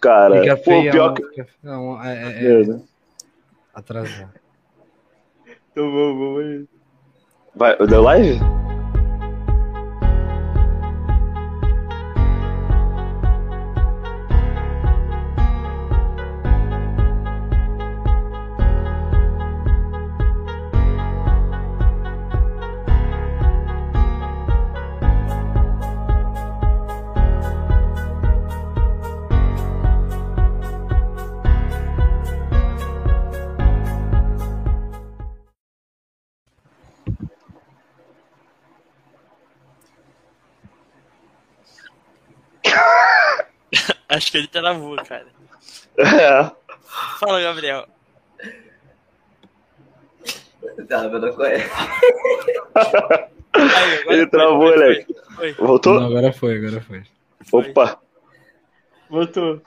cara. Fica Pô, feia, pior que. Não, é, é, é, atrasou. Então vamos, vamos aí. Vai, deu live? Que ele travou, cara. É. Fala, Gabriel. Tá, mas qual é? Aí, Ele foi, travou, foi, moleque. foi, foi. Voltou? Não, agora foi, agora foi. foi. Opa. Voltou.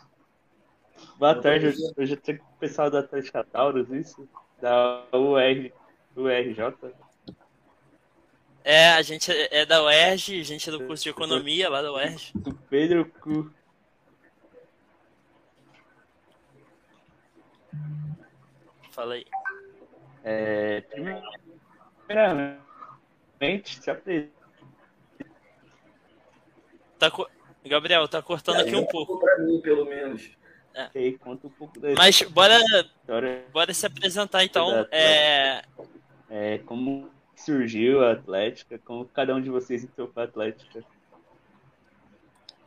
Boa tarde, hoje, hoje com o pessoal da Atlética Taurus, isso? Da UR, URJ. É, a gente é da UERJ, a gente é do curso de economia lá da UERJ. Do Pedro Cu. Fala aí. É, primeiramente, se apresenta. Tá co- Gabriel, tá cortando aqui um pouco. Pra mim, pelo menos. aí, conta um pouco da Mas bora, história, bora se apresentar então. É, é, como surgiu a Atlética, como cada um de vocês entrou pra Atlética.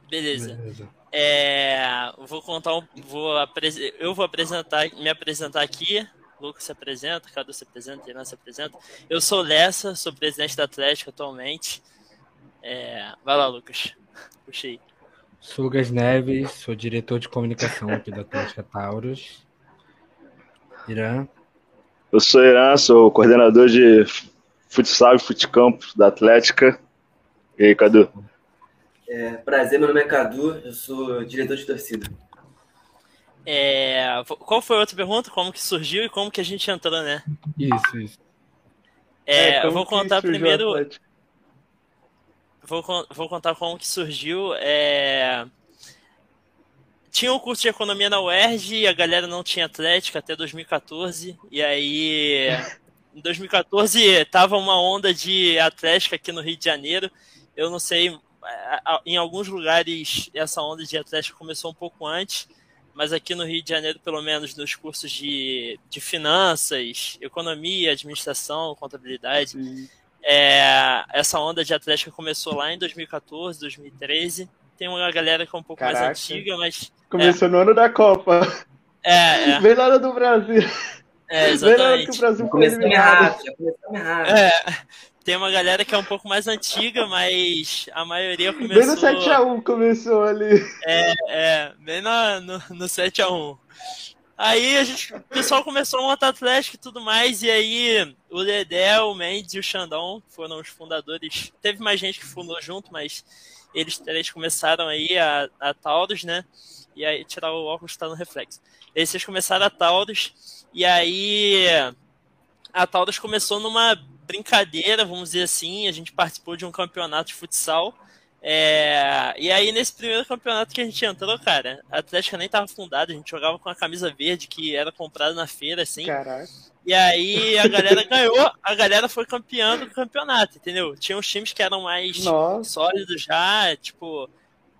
beleza. Beleza. É, vou contar um, vou aprese- eu vou apresentar, me apresentar aqui. Lucas se apresenta, Cadu se apresenta, Irã se apresenta. Eu sou Lessa, sou presidente da Atlético atualmente. É, vai lá, Lucas. Puxei. Sou Lucas Neves, sou diretor de comunicação aqui da Atlética Taurus. Irã. Eu sou Irã, sou coordenador de futsal e futecampo da Atlética. E aí, Cadu? É, prazer, meu nome é Cadu, eu sou diretor de torcida. É, qual foi a outra pergunta? Como que surgiu e como que a gente entrou, né? Isso, isso. É, eu como vou contar primeiro. Vou, vou contar como que surgiu. é, Tinha um curso de economia na UERJ e a galera não tinha Atlética até 2014. E aí, em 2014, tava uma onda de Atlética aqui no Rio de Janeiro. Eu não sei, a- em alguns lugares essa onda de Atlética começou um pouco antes, mas aqui no Rio de Janeiro, pelo menos nos cursos de, de finanças, economia, administração, contabilidade, é, essa onda de Atlética começou lá em 2014, 2013. Tem uma galera que é um pouco Caraca. mais antiga, mas. Começou no ano da Copa. É, é, Bem lá do Brasil. é Bem lá que o exatamente. Brasil eliminado. errado, já começamos errado. É, tem uma galera que é um pouco mais antiga, mas a maioria Bem começou. no 7x1 começou ali. É, bem na, no, no 7x1. Aí a gente, o pessoal começou a montar Atlético e tudo mais, e aí o Dedé, o Mendes e o Xandão foram os fundadores. Teve mais gente que fundou junto, mas eles três começaram aí a, a Taurus, né? E aí, tirar o óculos tá no reflexo. Eles começaram a Taurus, e aí a Taurus começou numa brincadeira, vamos dizer assim. A gente participou de um campeonato de futsal. É, e aí, nesse primeiro campeonato que a gente entrou, cara, a Atlética nem tava fundada, a gente jogava com a camisa verde que era comprada na feira, assim. Caraca. E aí a galera ganhou, a galera foi campeã do campeonato, entendeu? Tinha uns times que eram mais Nossa. sólidos já, tipo.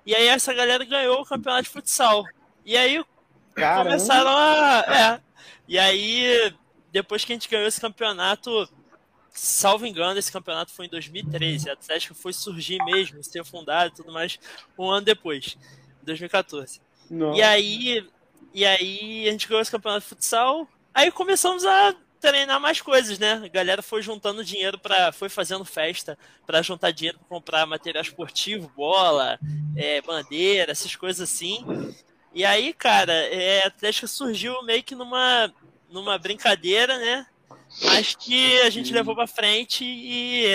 E aí essa galera ganhou o campeonato de futsal. E aí Caramba. começaram a. É. E aí, depois que a gente ganhou esse campeonato, salvo engano, esse campeonato foi em 2013. A Atlético foi surgir mesmo, ser fundado e tudo mais, um ano depois, em 2014. Nossa. E aí, e aí a gente ganhou esse campeonato de futsal. Aí começamos a treinar mais coisas, né? A galera foi juntando dinheiro para, foi fazendo festa para juntar dinheiro para comprar material esportivo, bola, é, bandeira, essas coisas assim. E aí, cara, é, a Atlética surgiu meio que numa, numa brincadeira, né? Mas que a gente levou para frente e,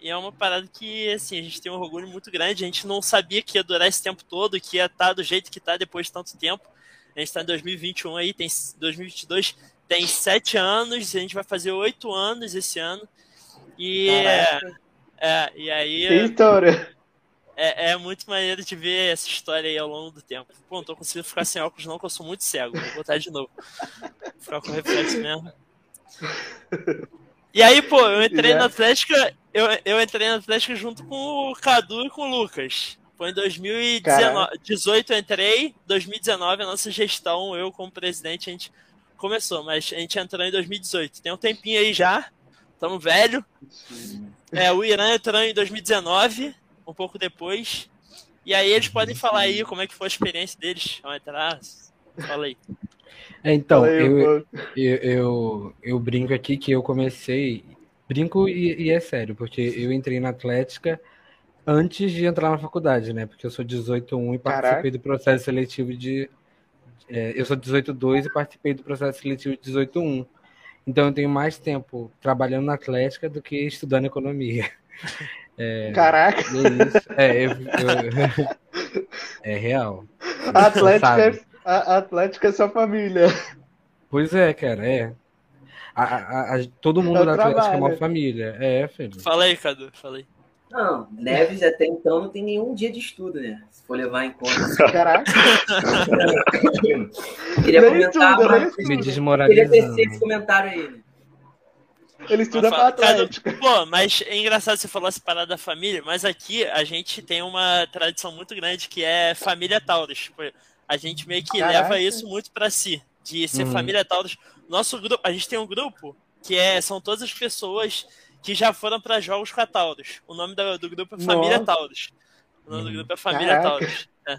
e é uma parada que, assim, a gente tem um orgulho muito grande. A gente não sabia que ia durar esse tempo todo, que ia estar do jeito que está depois de tanto tempo. A gente está em 2021 aí, tem 2022, tem sete anos, a gente vai fazer oito anos esse ano. E, é, e aí história. é, é muito maneiro de ver essa história aí ao longo do tempo. Pô, não tô conseguindo ficar sem óculos não, que eu sou muito cego. Vou botar de novo. Vou ficar com reflexo mesmo. E aí, pô, eu entrei na Atlética, eu, eu entrei na Atlética junto com o Cadu e com o Lucas. Foi em 2018 eu entrei, 2019 a nossa gestão, eu como presidente, a gente começou, mas a gente entrou em 2018. Tem um tempinho aí já, estamos velho. É, o Irã entrou em 2019, um pouco depois. E aí eles podem falar aí como é que foi a experiência deles ao entrar. Fala aí. É, então, aí, eu, eu, eu, eu brinco aqui que eu comecei. Brinco e, e é sério, porque eu entrei na Atlética antes de entrar na faculdade, né? Porque eu sou 18.1 e participei Caraca. do processo seletivo de. é, eu sou 18.2 e participei do processo seletivo de 18.1. Então eu tenho mais tempo trabalhando na Atlética do que estudando economia. Caraca, E é isso. É, eu- eu- é real. a Atlética, é, a a Atlética é sua família. Pois é, cara, é. A- a- a- todo mundo da Atlética é uma família. É, filho. Fala aí, Cadu. Fala aí. Não, Neves até então não tem nenhum dia de estudo, né? Se for levar em conta. Caraca, Queria Nem comentar, estuda, mas Me queria tecer esse desmoralizando. comentário aí. né? ele estuda Cadu, Atlética. Pô, mas é engraçado você falar essa parada da família, mas aqui a gente tem uma tradição muito grande que é família Taurus. Tipo, A gente meio que Caraca. leva isso muito pra si, de ser Uhum. família Taurus. Nosso grupo, a gente tem um grupo que é, são todas as pessoas que já foram pra jogos com a Taurus. O nome do, do grupo é Família Nossa. Taurus. O nome do grupo é Família Caraca. Taurus. É.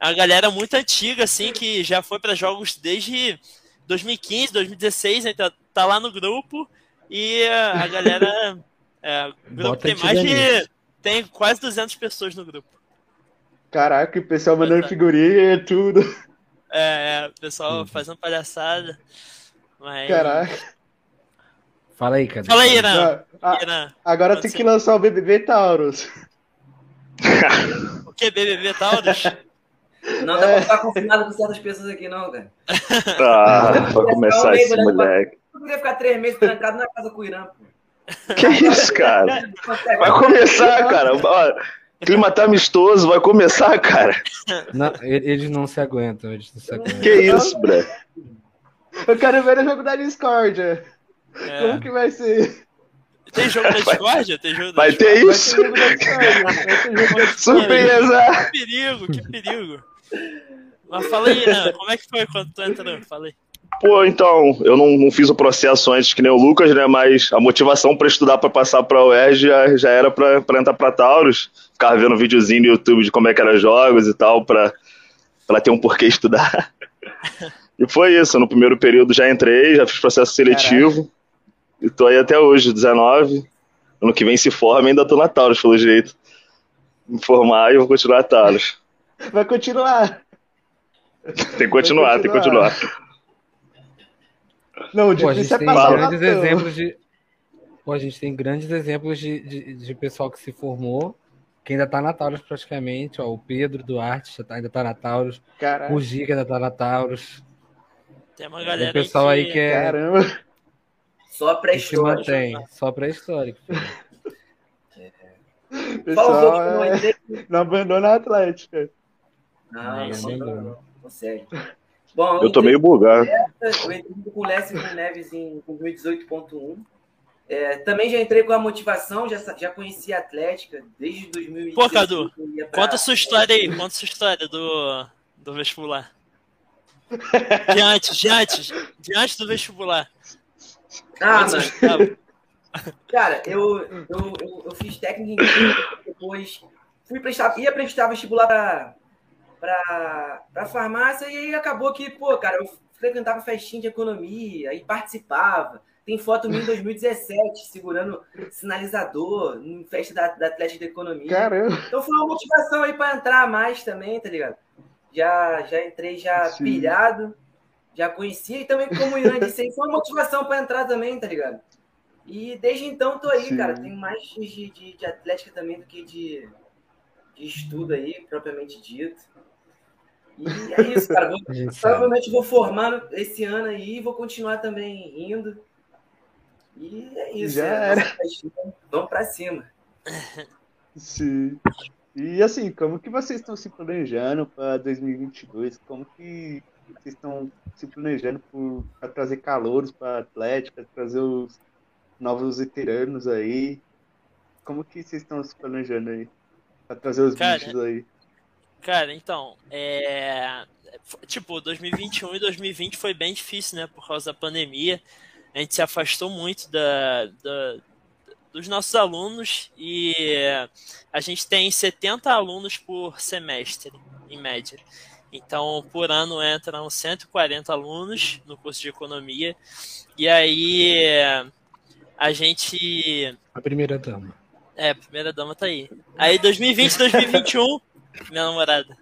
É uma galera muito antiga, assim, que já foi pra jogos desde 2015, 2016, né? tá, tá lá no grupo e a galera. é, o grupo Bota tem mais de. Tem quase 200 pessoas no grupo. Caraca, o pessoal mandando figurinha e tudo. É, é, o pessoal Uhum. fazendo palhaçada. Mas... Caraca. Fala aí, cara. Fala aí, Irã. agora Pode tem ser. que lançar o BBB Taurus. O que, BBB Taurus? Não dá pra ficar confinado com certas pessoas aqui, não, cara. Ah, vai começar esse moleque. Eu queria ficar três meses trancado na casa com o Irã, pô. Que isso, cara? Vai começar, cara. Ó, clima tá amistoso, vai começar, cara. Não, eles não se aguentam, eles não se aguentam. Que isso, Bre? Eu quero ver o jogo da Discordia. É. Como que vai ser? Tem jogo da Discord? Tem jogo da Vai ter Vai ter isso? jogo da Discordia. Vai ter jogo da Surpresa! Que perigo, que perigo. Mas fala aí, como é que foi quando tu entrou? Fala aí. Pô, então, eu não, não fiz o processo antes que nem o Lucas, né? Mas a motivação pra estudar pra passar pra UERJ já, já era pra, pra entrar pra Taurus. Ficava vendo videozinho no YouTube de como é que eram jogos e tal, pra, pra ter um porquê estudar. E foi isso, no primeiro período já entrei, já fiz processo seletivo. E tô aí até hoje, 19. Ano que vem se forma e ainda tô na Taurus, pelo jeito. Me formar e vou continuar na Taurus. Vai continuar. Tem que continuar, tem que continuar. Não, o Pô, a gente difícil é tem passar o grandes exemplos de. Pô, a gente tem grandes exemplos de, de, de pessoal que se formou, que ainda tá na Taurus praticamente. Ó, o Pedro Duarte já tá- ainda tá na Taurus, Caraca, o Giga ainda tá na Taurus. Tem uma Tem galera o pessoal aí que é caramba. Só pré-história. mantém, só pré-histórico. O um pessoal é... não abandona a Atlética. Não, É, não, não, não, consegue. Bom, Eu tô meio bugado. Eu entrei com o Lécio Neves em 2018.1. É, também já entrei com a motivação, já, já conhecia a Atlética desde 2018. Pô, Cadu, pra- Conta a sua história aí, conta a sua história do, do vestibular. De antes, de antes, de antes do vestibular. Ah, mano, cara, eu, eu, eu, eu fiz técnica em depois fui prestar, ia prestar vestibular pra, pra, pra farmácia e aí acabou que, pô, cara, eu frequentava festinha de economia e participava. Tem foto minha em 2017, segurando sinalizador em festa da, da Atlética de Economia. Caramba. Então foi uma motivação aí para entrar mais também, tá ligado? Já, já entrei já Sim. pilhado, já conhecia e também como o Irã disse aí, foi uma motivação para entrar também, tá ligado? E desde então tô aí, Sim. cara. Tenho mais de, de, de atlética também do que de, de estudo aí, propriamente dito. E é isso, cara. Vou- provavelmente vou formar esse ano aí e vou continuar também indo. E é isso. Já é era. Vamos pra cima. Sim. E assim, como que vocês estão se planejando para 2022? Como que vocês estão se planejando para trazer calouros para a Atlética, trazer os novos veteranos aí? Como que vocês estão se planejando aí? Para trazer os cara, bichos aí? Cara, então, é... Tipo, 2021 e 2020 foi bem difícil, né? Por causa da pandemia. A gente se afastou muito da, da dos nossos alunos e a gente tem 70 alunos por semestre, em média. Então, por ano entram 140 alunos no curso de economia. E aí a gente. A primeira dama. É, a primeira dama tá aí. Aí 2020, 2021, minha namorada.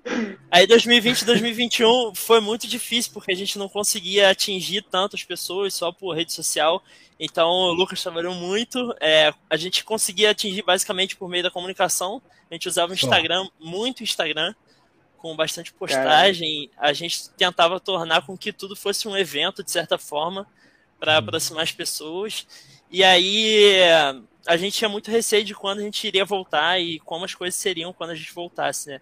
Aí 2020 2021 foi muito difícil porque a gente não conseguia atingir tantas pessoas só por rede social. Então o Lucas trabalhou muito. É, a gente conseguia atingir basicamente por meio da comunicação. A gente usava o Instagram, muito Instagram, com bastante postagem. A gente tentava tornar com que tudo fosse um evento de certa forma para uhum. aproximar as pessoas. E aí a gente tinha muito receio de quando a gente iria voltar e como as coisas seriam quando a gente voltasse, né?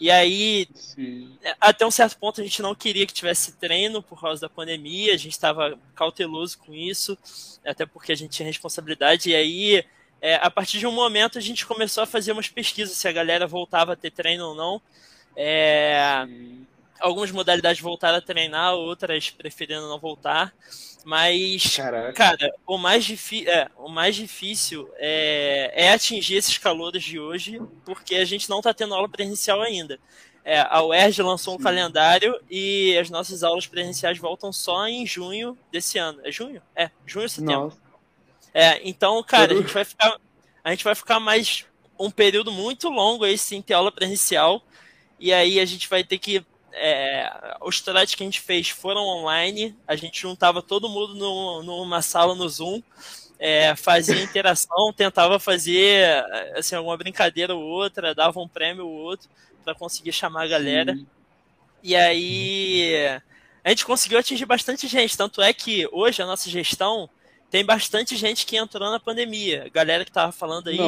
E aí, Sim. até um certo ponto, a gente não queria que tivesse treino por causa da pandemia, a gente estava cauteloso com isso, até porque a gente tinha responsabilidade. E aí, é, a partir de um momento, a gente começou a fazer umas pesquisas se a galera voltava a ter treino ou não. É, algumas modalidades voltaram a treinar, outras preferindo não voltar. Mas, Caraca. cara, o mais, é, o mais difícil é, é atingir esses calores de hoje, porque a gente não está tendo aula presencial ainda. É, a UERJ lançou Sim. um calendário e as nossas aulas presenciais voltam só em junho desse ano. É junho? É, junho ou setembro. Nossa. É, então, cara, a gente vai ficar. A gente vai ficar mais um período muito longo aí sem ter aula presencial. E aí a gente vai ter que é, os threads que a gente fez foram online, a gente juntava todo mundo no, numa sala no Zoom, é, fazia interação, tentava fazer assim, alguma brincadeira ou outra, dava um prêmio ou outro para conseguir chamar a galera. Sim. E aí a gente conseguiu atingir bastante gente, tanto é que hoje a nossa gestão tem bastante gente que entrou na pandemia. Galera que tava falando aí,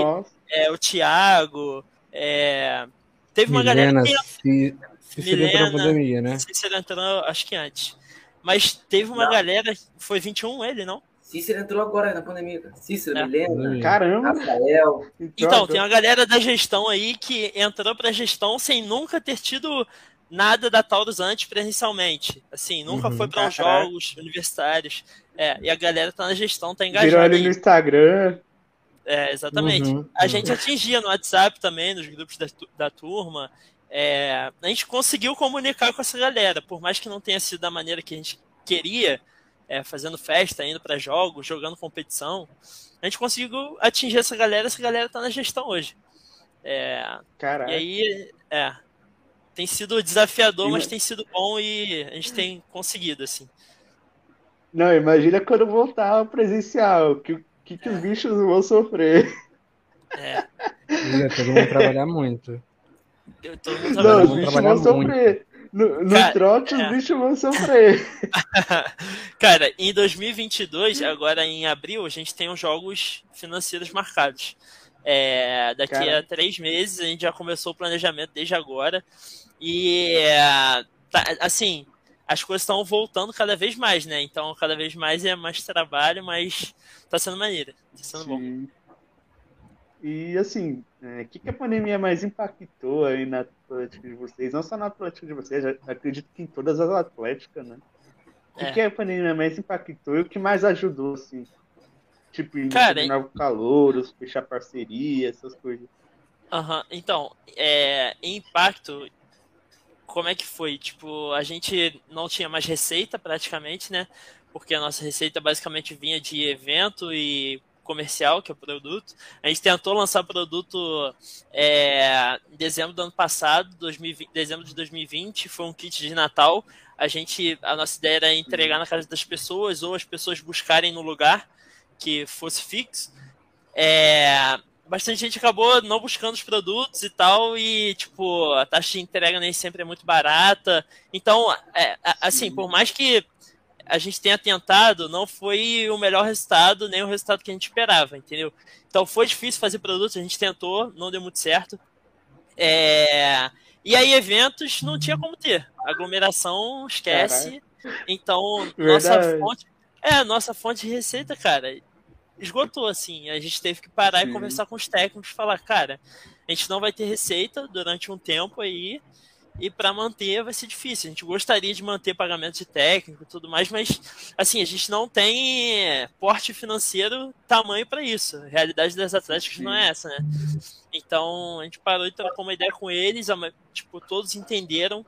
é, o Thiago, é, teve uma Milena, galera que. Cícero entrou na pandemia, né? Cícero entrou, acho que antes. Mas teve uma não. galera, foi 21 ele, não? Cícero entrou agora na pandemia, Cícero, é. Milena, caramba, Rafael. Então, tem uma galera da gestão aí que entrou pra gestão sem nunca ter tido nada da Taurus antes presencialmente. Assim, nunca uhum, foi para os jogos universitários. É, e a galera tá na gestão, tá engajada. Virou ali no Instagram. É, exatamente. Uhum, a uhum. gente atingia no WhatsApp também, nos grupos da, da turma. É, a gente conseguiu comunicar com essa galera, por mais que não tenha sido da maneira que a gente queria, é, fazendo festa, indo para jogos, jogando competição, a gente conseguiu atingir essa galera, essa galera tá na gestão hoje. É, Caraca. E aí, é, tem sido desafiador, mas tem sido bom e a gente tem conseguido, assim. Não, imagina quando voltar ao presencial, que, que, que é. os bichos vão sofrer. É. Todo mundo trabalhar muito. Todo mundo não, os bichos vão sofrer. No, no Cara, trote, é. os bichos vão sofrer. Cara, em 2022, agora em abril, a gente tem os jogos financeiros marcados. É, daqui Cara. a três meses, a gente já começou o planejamento desde agora. E, tá, assim, as coisas estão voltando cada vez mais, né? Então, cada vez mais é mais trabalho, mas tá sendo maneiro. Tá sendo Sim. bom. E assim, o é, que, que a pandemia mais impactou aí na Atlética de vocês? Não só na Atlética de vocês, acredito que em todas as Atléticas, né? O que, é. que a pandemia mais impactou e o que mais ajudou, assim? Tipo, Cara, novo calor, fechar parceria, essas coisas. Uhum. então, é, impacto, como é que foi? Tipo, a gente não tinha mais receita praticamente, né? Porque a nossa receita basicamente vinha de evento e comercial, que é o produto. A gente tentou lançar produto é, em dezembro do ano passado, 2020, dezembro de 2020, foi um kit de Natal. A gente, a nossa ideia era entregar na casa das pessoas ou as pessoas buscarem no lugar que fosse fixo. É, bastante gente acabou não buscando os produtos e tal, e tipo, a taxa de entrega nem sempre é muito barata. Então, é, assim, por mais que a gente tenha tentado, não foi o melhor resultado, nem o resultado que a gente esperava, entendeu? Então foi difícil fazer produtos, a gente tentou, não deu muito certo. É, e aí, eventos não tinha como ter. Aglomeração, esquece. Então, nossa fonte. É, nossa fonte de receita, cara, esgotou, assim. A gente teve que parar Sim. e conversar com os técnicos e falar, cara, a gente não vai ter receita durante um tempo aí e para manter vai ser difícil. A gente gostaria de manter pagamento de técnico e tudo mais, mas assim, a gente não tem porte financeiro tamanho para isso. A realidade das atléticas não é essa, né? Então, a gente parou e trocou uma ideia com eles, tipo, todos entenderam,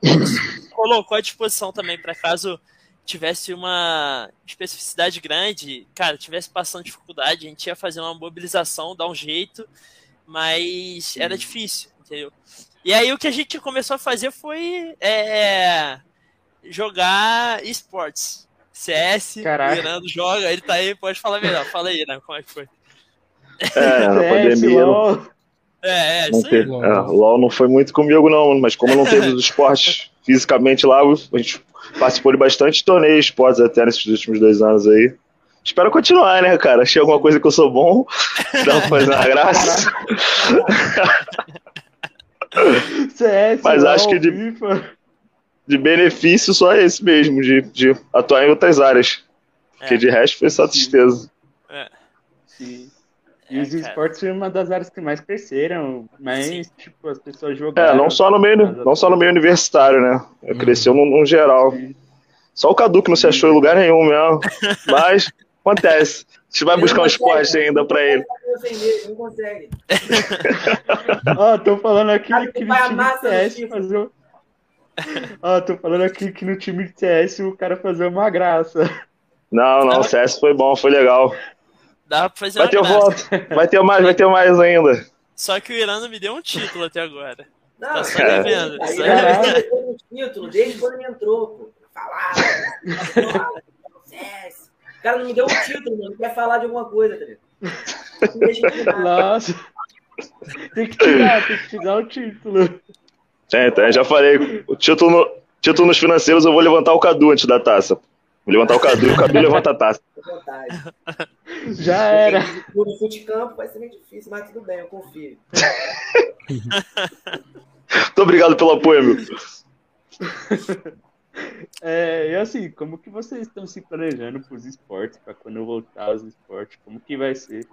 colocou à disposição também para caso tivesse uma especificidade grande, cara, tivesse passando dificuldade, a gente ia fazer uma mobilização, dar um jeito, mas era difícil, entendeu? E aí o que a gente começou a fazer foi é, jogar esportes. CS, Caraca. Mirando joga, ele tá aí, pode falar melhor. Fala aí, né? Como é que foi? É, na pandemia. LOL. É, é, isso aí. Teve, é, LOL não foi muito comigo, não, mas como não teve os esportes fisicamente lá, a gente participou de bastante torneios esportes até nesses últimos dois anos aí. Espero continuar, né, cara? Achei alguma coisa que eu sou bom, dá pra fazer uma graça. CS, Mas acho que de, de benefício só esse mesmo, de, de atuar em outras áreas. Porque é. de resto foi só tristeza. É. Sim. E é, os esportes foi uma das áreas que mais cresceram, mas Sim. tipo, as pessoas jogaram. É, não só no meio, não só no meio universitário, né? Hum. Cresceu no, no geral. Sim. Só o Cadu que não se achou em lugar nenhum mesmo. Mas acontece. A gente vai buscar um esporte ainda pra ele. Não consegue. Ó, oh, tô falando aqui que no time de CS fazer. Ó, oh, tô falando aqui que no time de CS o cara fazer uma graça. Não, não, o CS foi bom, foi legal. Dá pra fazer vai ter voto. Vai ter mais, vai ter mais ainda. Só que o Irã não me deu um título até agora. Não, tá só é. devendo. Aí, aí, um título desde quando ele entrou, pô. Falar, CS. O cara não me deu um título, mano. Quer falar de alguma coisa, tá ligado? Nossa. Tem que tirar, tem que tirar o título. É, então, já falei. O título, título nos financeiros eu vou levantar o Cadu antes da taça. Vou levantar o Cadu e o Cadu levanta a taça. Já era. No futecampo vai ser meio difícil, mas tudo bem, eu confio. Muito obrigado pelo apoio, meu. É, e assim, como que vocês estão se planejando para os esportes, para quando eu voltar aos esportes? Como que vai ser?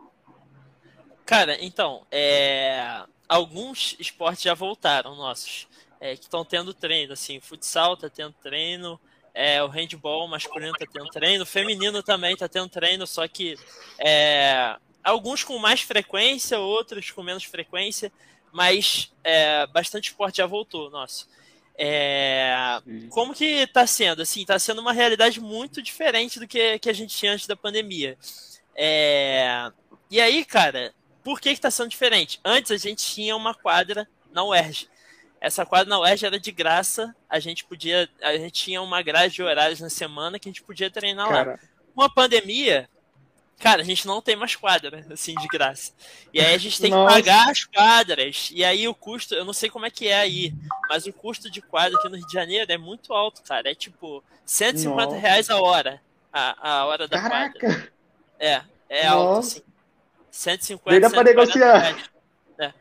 Cara, então, é... alguns esportes já voltaram, nossos, é, que estão tendo treino, assim, futsal tá tendo treino, é, o handball masculino tá tendo treino, feminino também tá tendo treino, só que é, alguns com mais frequência, outros com menos frequência, mas é, bastante esporte já voltou, nosso. É, como que está sendo? Assim, está sendo uma realidade muito diferente do que, que a gente tinha antes da pandemia. É, e aí, cara, por que está sendo diferente? Antes a gente tinha uma quadra na UERJ. Essa quadra na UERJ era de graça, a gente podia, a gente tinha uma grade de horários na semana que a gente podia treinar Cara. lá. Com a pandemia, cara, a gente não tem mais quadra, assim, de graça. E aí a gente tem Nossa. que pagar as quadras. E aí o custo, eu não sei como é que é aí, mas o custo de quadra aqui no Rio de Janeiro é muito alto, cara. É tipo 150 Nossa. reais a hora. A, a hora da Caraca. quadra. É, é Nossa. alto, assim. 150 Nem dá pra negociar. Reais. É.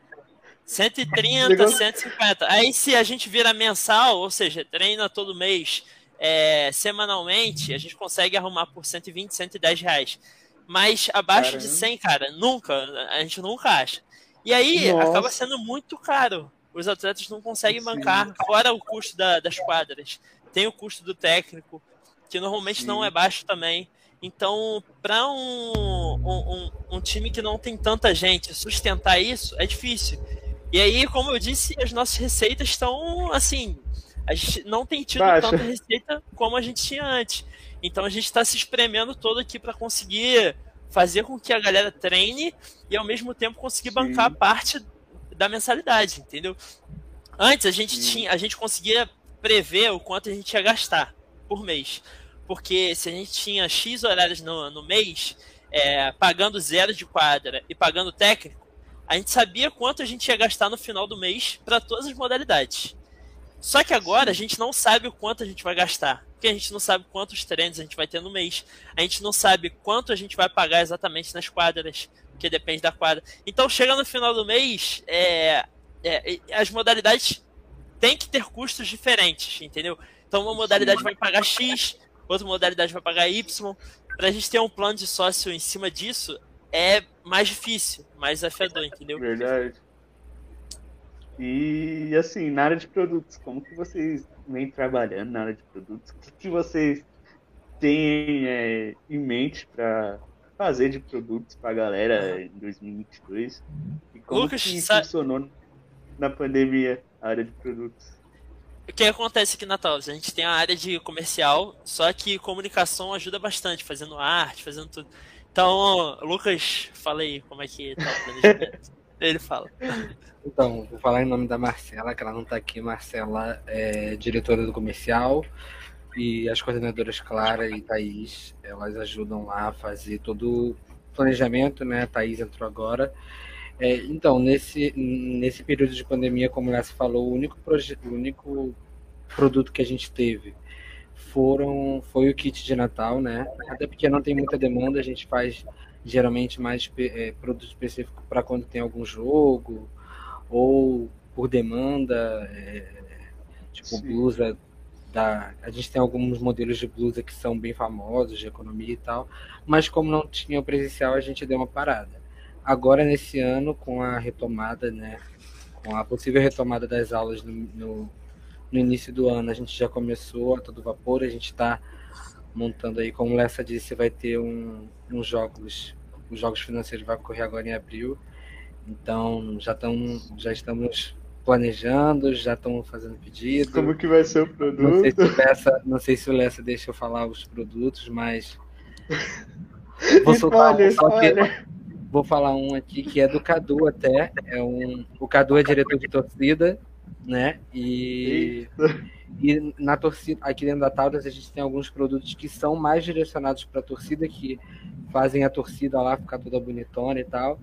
130, 150. Aí se a gente vira mensal, ou seja, treina todo mês, é, semanalmente, a gente consegue arrumar por 120, 110 reais. Mas abaixo Caramba. de 100, cara, nunca, a gente nunca acha. E aí Nossa. acaba sendo muito caro. Os atletas não conseguem Sim. bancar, fora o custo da, das quadras. Tem o custo do técnico, que normalmente Sim. não é baixo também. Então, para um, um, um, time que não tem tanta gente sustentar isso, é difícil. E aí, como eu disse, as nossas receitas estão assim. A gente não tem tido Baixa. tanta receita como a gente tinha antes. Então a gente está se espremendo todo aqui para conseguir fazer com que a galera treine e ao mesmo tempo conseguir Sim. bancar parte da mensalidade, entendeu? Antes a gente Sim. tinha, a gente conseguia prever o quanto a gente ia gastar por mês. Porque se a gente tinha X horários no, no mês, é, pagando zero de quadra e pagando técnico, a gente sabia quanto a gente ia gastar no final do mês para todas as modalidades. Só que agora a gente não sabe o quanto a gente vai gastar. Porque a gente não sabe quantos treinos a gente vai ter no mês. A gente não sabe quanto a gente vai pagar exatamente nas quadras. Porque depende da quadra. Então chega no final do mês, é, é, as modalidades têm que ter custos diferentes, entendeu? Então uma modalidade vai pagar X, outra modalidade vai pagar Y. Para a gente ter um plano de sócio em cima disso é mais difícil, mais desafiador, entendeu? Verdade. E assim, na área de produtos, como que vocês vêm trabalhando na área de produtos? O que, que vocês têm é, em mente para fazer de produtos para a galera em 2022? E como Lucas, que funcionou na pandemia a área de produtos? O que acontece aqui na? A gente tem a área de comercial, só que comunicação ajuda bastante, fazendo arte, fazendo tudo. Então, Lucas, fala aí como é que tá o planejamento. Ele fala. Então, vou falar em nome da Marcela, que ela não está aqui. Marcela é diretora do comercial e as coordenadoras Clara e Thaís, elas ajudam lá a fazer todo o planejamento, né? A Thaís entrou agora. É, então, nesse, nesse período de pandemia, como já se falou, o único, o único produto que a gente teve foram, foi o kit de Natal, né? Até porque não tem muita demanda, a gente faz geralmente mais é, produto específico para quando tem algum jogo ou por demanda, é, tipo Sim. blusa da, a gente tem alguns modelos de blusa que são bem famosos de economia e tal, mas como não tinha o presencial a gente deu uma parada. Agora nesse ano com a retomada, né, com a possível retomada das aulas no, no, no início do ano, a gente já começou a todo vapor, a gente está montando aí, como o Lessa disse, vai ter um, uns jogos, os jogos financeiros vai ocorrer agora em abril. Então já estão, já estamos planejando, já estamos fazendo pedido. Como que vai ser o Não sei, produto? se o Lessa, não sei se o Lessa deixa eu falar os produtos, mas vou soltar Spoiler, que- spoiler. Vou falar um aqui que é do Cadu até. É um, o Cadu é diretor de torcida, né? E, e na torcida, aqui dentro da Taurus, a gente tem alguns produtos que são mais direcionados para a torcida, que fazem a torcida lá ficar toda bonitona e tal.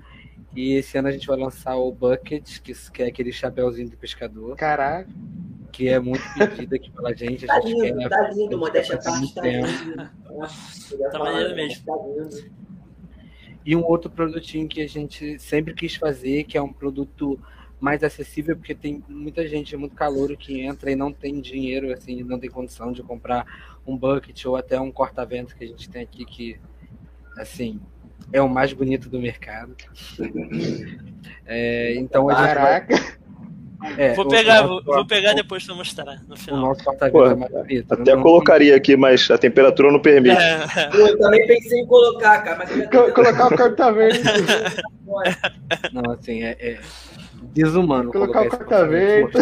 E esse ano a gente vai lançar o Bucket, que, que é aquele chapéuzinho do pescador, Caraca, que é muito pedido aqui pela gente. Tá A gente lindo, quer tá lindo, modéstia parte, tá lindo. Tá falar, maneiro mesmo. Tá lindo. E um outro produtinho que a gente sempre quis fazer, que é um produto mais acessível, porque tem muita gente, muito calor que entra e não tem dinheiro, assim, não tem condição de comprar um bucket ou até um corta-vento que a gente tem aqui, que, assim, é o mais bonito do mercado. É, então a gente vai- caraca. é, Vou o pegar, nosso- vou, vou pegar depois pra mostrar no O final. nosso Pô, corta-vento é mais bonito. Até Não- colocaria aqui, mas a temperatura não permite. É, Pô, Eu também pensei em colocar, cara, mas Colocar o corta-verde. Não, assim, é, é desumano Colocar o esse corta-vento.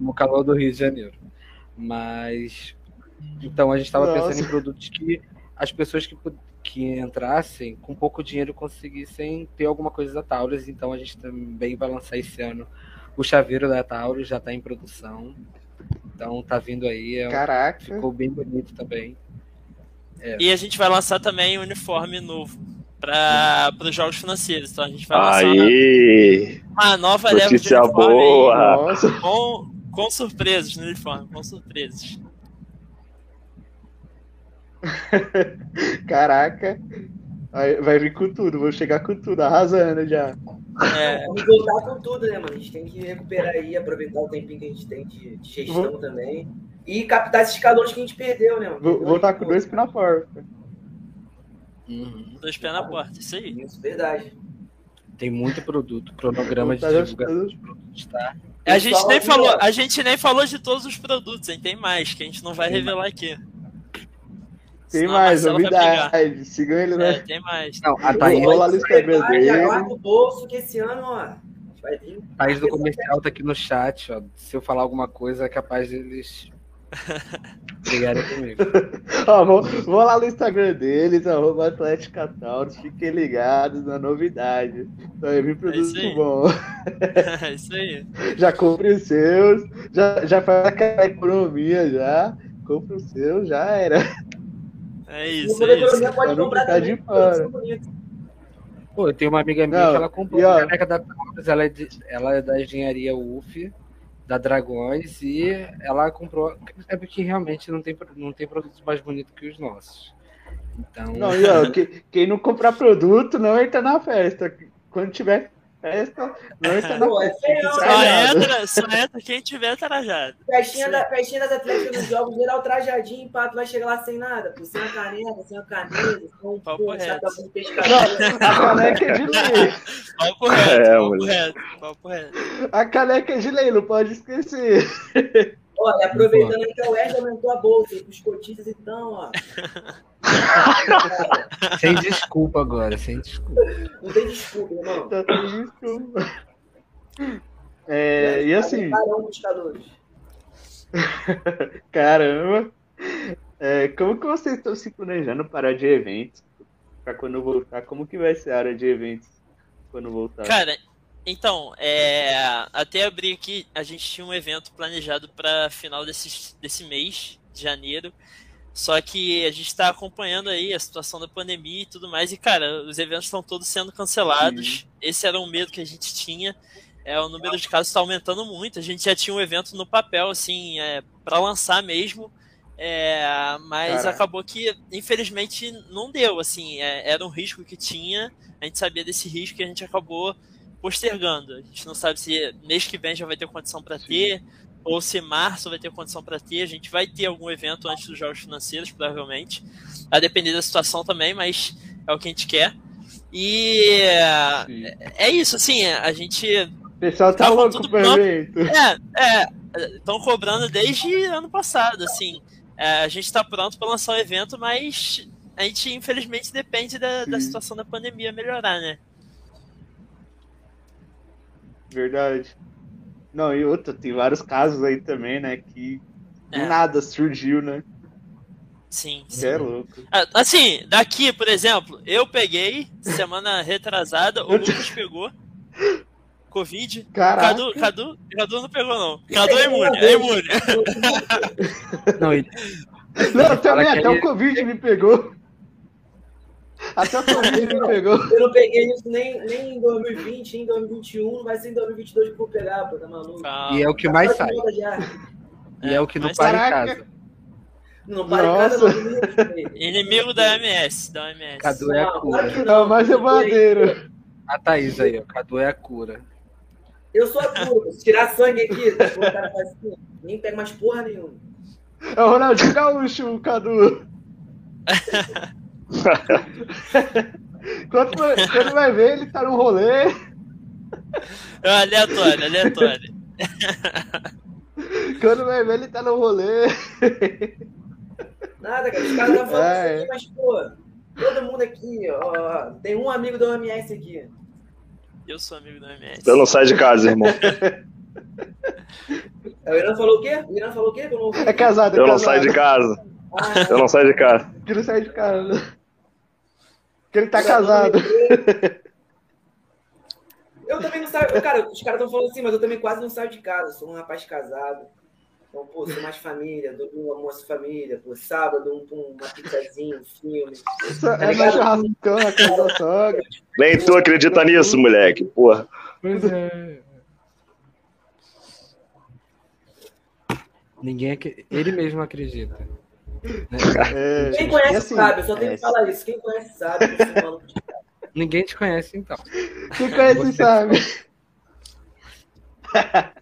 no calor do Rio de Janeiro. Mas então a gente estava pensando em produtos que as pessoas que, que entrassem com pouco dinheiro conseguissem ter alguma coisa da Taurus. Então a gente também vai lançar esse ano o chaveiro da Taurus, já está em produção. Então tá vindo aí, é um- Caraca. ficou bem bonito também. E a gente vai lançar também um uniforme novo para os jogos financeiros. Então a gente vai lançar uma, Aí, uma nova leva de aí boa. Nossa. com, com surpresas no uniforme, com surpresas. Caraca. Vai, vai vir com tudo, vou chegar com tudo, arrasando já. É, Vamos voltar com tudo, né, mano? A gente tem que recuperar aí, aproveitar o tempinho que a gente tem de, de gestão também. E captar esses calores que a gente perdeu, né? mano? Vou voltar com dois pés na porta. Uhum. dois pés na porta, isso aí. Isso, verdade. Tem muito produto, cronograma de Voltar divulgação de produtos, tá? A gente, nem falou, a gente nem falou de todos os produtos, hein? Tem mais, que a gente não vai Tem revelar aqui. Tem Senão mais, novidade. Sigam ele, É, né? tem mais. Não, a Thaís, vou lá no Instagram dele. aguarda o bolso que esse ano, ó, a gente vai vir. Thaís do comercial tá aqui no chat, ó. Se eu falar alguma coisa, é capaz deles brigarem comigo. Ó, vou, vou lá no Instagram deles, arroba Atlética Taurus, fiquem ligados na novidade. Vai vir produto isso aí. bom. É isso aí. Já compre os seus, já, já faz aquela economia já. Compre os seus, já era. É isso, é isso. economia pode Pra comprar também. de fora. Pô, eu tenho uma amiga minha Não, que ela comprou a caneca da Taurus, ela é, de- ela é da engenharia UF, da Dragões, e ela comprou. É porque realmente não tem, não tem produtos mais bonitos que os nossos. Então, Não, e ó, que- quem não comprar produto não entra na festa. Quando tiver Não Pô, é que feio, Só trajado. entra, só entra quem tiver trajado. Festinha, da, festinha das atléticas nos jogos, geral trajadinho, pá, tu vai chegar lá sem nada, pô, sem a caneta, sem a camisa, sem um Papo pô, chapéu de pescador. Não, a caneca é de lei. Papo reto, É, papo moleque. reto, papo reto. A caneca é de lei, não pode esquecer. Olha, aproveitando aí que a UERJ aumentou a bolsa pros cotistas, então, ó. Sem desculpa agora, sem desculpa. Não tem desculpa, irmão. Tá tudo desculpa. É, e assim, caramba. É, como que vocês estão se planejando para de eventos? Para quando voltar, como que vai ser a área de eventos quando voltar? Cara, então, é, até abrir aqui, a gente tinha um evento planejado para final desse, desse mês, de janeiro. Só que a gente está acompanhando aí a situação da pandemia e tudo mais. E, cara, os eventos estão todos sendo cancelados. Esse era um medo que a gente tinha. É, o número de casos está aumentando muito. A gente já tinha um evento no papel, assim, é, para lançar mesmo. É, mas Caraca. acabou que, infelizmente, não deu. Assim, é, era um risco que tinha. A gente sabia desse risco e a gente acabou postergando. A gente não sabe se mês que vem já vai ter condição para ter, ou se março vai ter condição para ter. A gente vai ter algum evento antes dos jogos financeiros, provavelmente. A depender da situação também, mas é o que a gente quer. E Sim. é isso, assim, a gente. O pessoal tá Tava louco tudo pro evento. É, é. Estão cobrando desde ano passado, assim. É, a gente está pronto para lançar o evento, mas a gente, infelizmente, depende da, da situação da pandemia melhorar, né? Verdade. Não, e outra, tem vários casos aí também, né? Que É. nada surgiu, né? Sim. Você é louco. Ah, Assim, daqui, por exemplo, eu peguei semana retrasada, o Lucas pegou. Covid. Caraca. Cadu, Cadu, Cadu não pegou, não. Cadu é imune, é imune. Não, e Não, também até ele- o Covid me pegou. Até o me pegou. Eu não peguei isso nem, nem em 2020, nem em 2021, não vai ser em 2022 que eu vou pegar, pô, tá maluco? e é o que mais Tá sai. moda já. E é o que não mas- para em casa. Não para em Nossa. casa, não. Inimigo da MS, da OMS. Cadu é a Não, cura. claro que Não, mas é madeiro. A Thaís aí, ó. Cadu é a cura. Eu sou a cura. Se tirar sangue aqui, o cara faz assim, nem pega mais porra nenhuma. É o Ronaldinho Gaúcho, o Cadu. quando, vai, quando vai ver, ele tá no rolê. É aleatório, aleatório. Quando vai ver, ele tá no rolê. Nada, cara. Os caras estão falando É, isso aqui, é. mas, pô, todo mundo aqui, ó, tem um amigo da OMS aqui. Eu sou amigo da OMS. Eu não saio de casa, irmão. O Irã falou o quê? O Irã falou o quê? Que eu não ouvi. É casado, é Eu não casado. saio de casa. Ah, Eu não saio de casa. Que ele sai de casa. Que ele tá casado. do- Eu também não saio. Cara, os caras estão falando assim, mas eu também quase não saio de casa. Sou um rapaz casado. Então, pô, sou mais família, dou um almoço família, pô, sábado, um, um, uma pizzazinha, um filme. É mais churrascão na casa da sogra. Nem tu acredita nisso, moleque. Porra. Pois é. Ninguém acre- Ele mesmo acredita. Né? É, Quem conhece e assim, sabe, eu só tenho é, que falar isso. Quem conhece sabe. Ninguém te conhece, então. Quem conhece Você- sabe.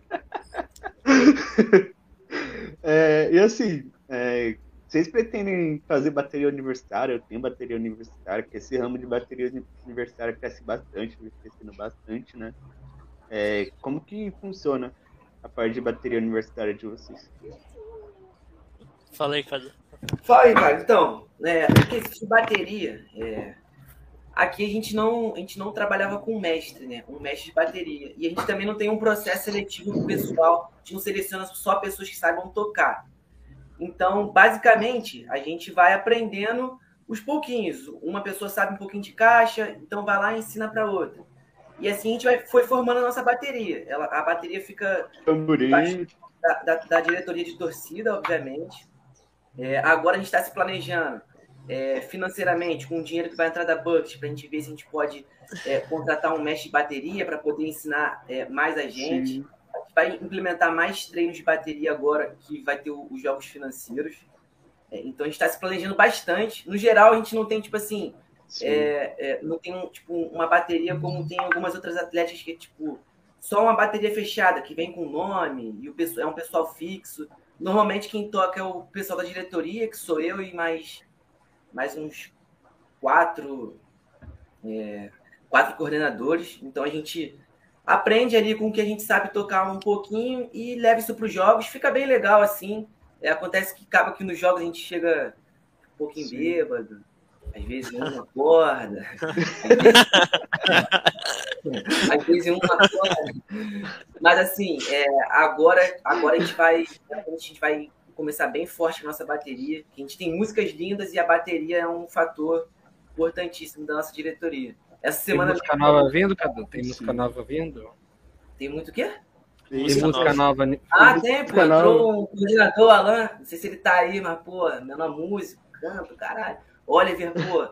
É, e assim, é, vocês pretendem fazer bateria universitária? Eu tenho bateria universitária, porque esse ramo de bateria uni- universitária cresce bastante, vem crescendo bastante, né? É, como que funciona a parte de bateria universitária de vocês? Falei, Cadu. Fala aí, cara. Então, porque de bateria, é, aqui a gente, não, a gente não trabalhava com mestre, né? Um mestre de bateria. E a gente também não tem um processo seletivo pro pessoal. A gente não seleciona só pessoas que saibam tocar. Então, basicamente, a gente vai aprendendo os pouquinhos. Uma pessoa sabe um pouquinho de caixa, então vai lá e ensina para outra. E assim a gente vai, foi formando a nossa bateria. Ela, a bateria fica da, da, da diretoria de torcida, obviamente. É, agora a gente está se planejando é, financeiramente com o dinheiro que vai entrar da Bucks para a gente ver se a gente pode é, contratar um mestre de bateria para poder ensinar é, mais a gente. Sim. A gente vai implementar mais treinos de bateria agora que vai ter os jogos financeiros. É, então a gente está se planejando bastante. No geral, a gente não tem, tipo assim, é, é, não tem tipo, uma bateria como tem algumas outras atletas que tipo só uma bateria fechada que vem com nome e o pessoal é um pessoal fixo. Normalmente quem toca é o pessoal da diretoria, que sou eu e mais mais uns quatro é, quatro coordenadores. Então a gente aprende ali com o que a gente sabe tocar um pouquinho e leva isso para os jogos. Fica bem legal assim. É, acontece que acaba que nos jogos a gente chega um pouquinho Sim. bêbado, às vezes um acorda, às vezes um. Mas assim, é, agora, agora a gente vai, a gente vai começar bem forte a nossa bateria. A gente tem músicas lindas e a bateria é um fator importantíssimo da nossa diretoria. Essa semana. Tem música nova vindo, Cadu? Tem música nova vindo? Tem muito o quê? Tem música, música nova. nova. Ah, tem, pô. Entrou o coordenador, Alan. Não sei se ele tá aí, mas, pô, menor músico, canto, caralho. Oliver, pô,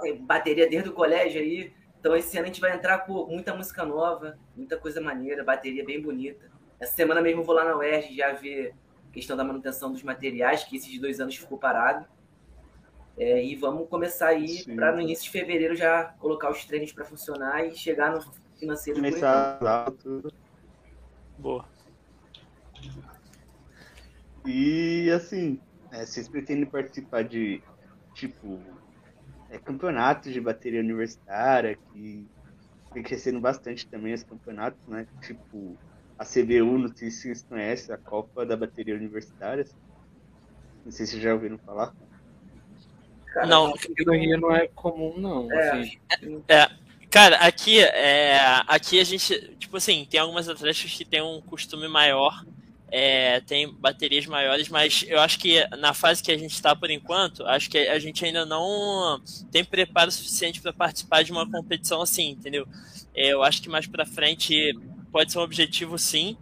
tem bateria desde o colégio aí. Então esse ano a gente vai entrar com muita música nova, muita coisa maneira, bateria bem bonita. Essa semana mesmo eu vou lá na UERJ já ver questão da manutenção dos materiais, que esses dois anos ficou parado. É, e vamos começar aí para no início de fevereiro já colocar os treinos para funcionar e chegar no financeiro. Começar tudo. Boa. E assim, é, vocês pretendem participar de tipo é, campeonatos de bateria universitária que vem crescendo bastante também os campeonatos, né? Tipo a CBU, não sei se vocês conhecem, a Copa da Bateria Universitária. Não sei se vocês já ouviram falar. Cara, não, aqui no Rio não é comum, não. É, assim. é, cara, aqui, é, aqui a gente, tipo assim, tem algumas atletas que tem um costume maior, é, tem baterias maiores, mas eu acho que na fase que a gente está por enquanto, acho que a gente ainda não tem preparo suficiente para participar de uma competição assim, entendeu? É, eu acho que mais para frente pode ser um objetivo sim,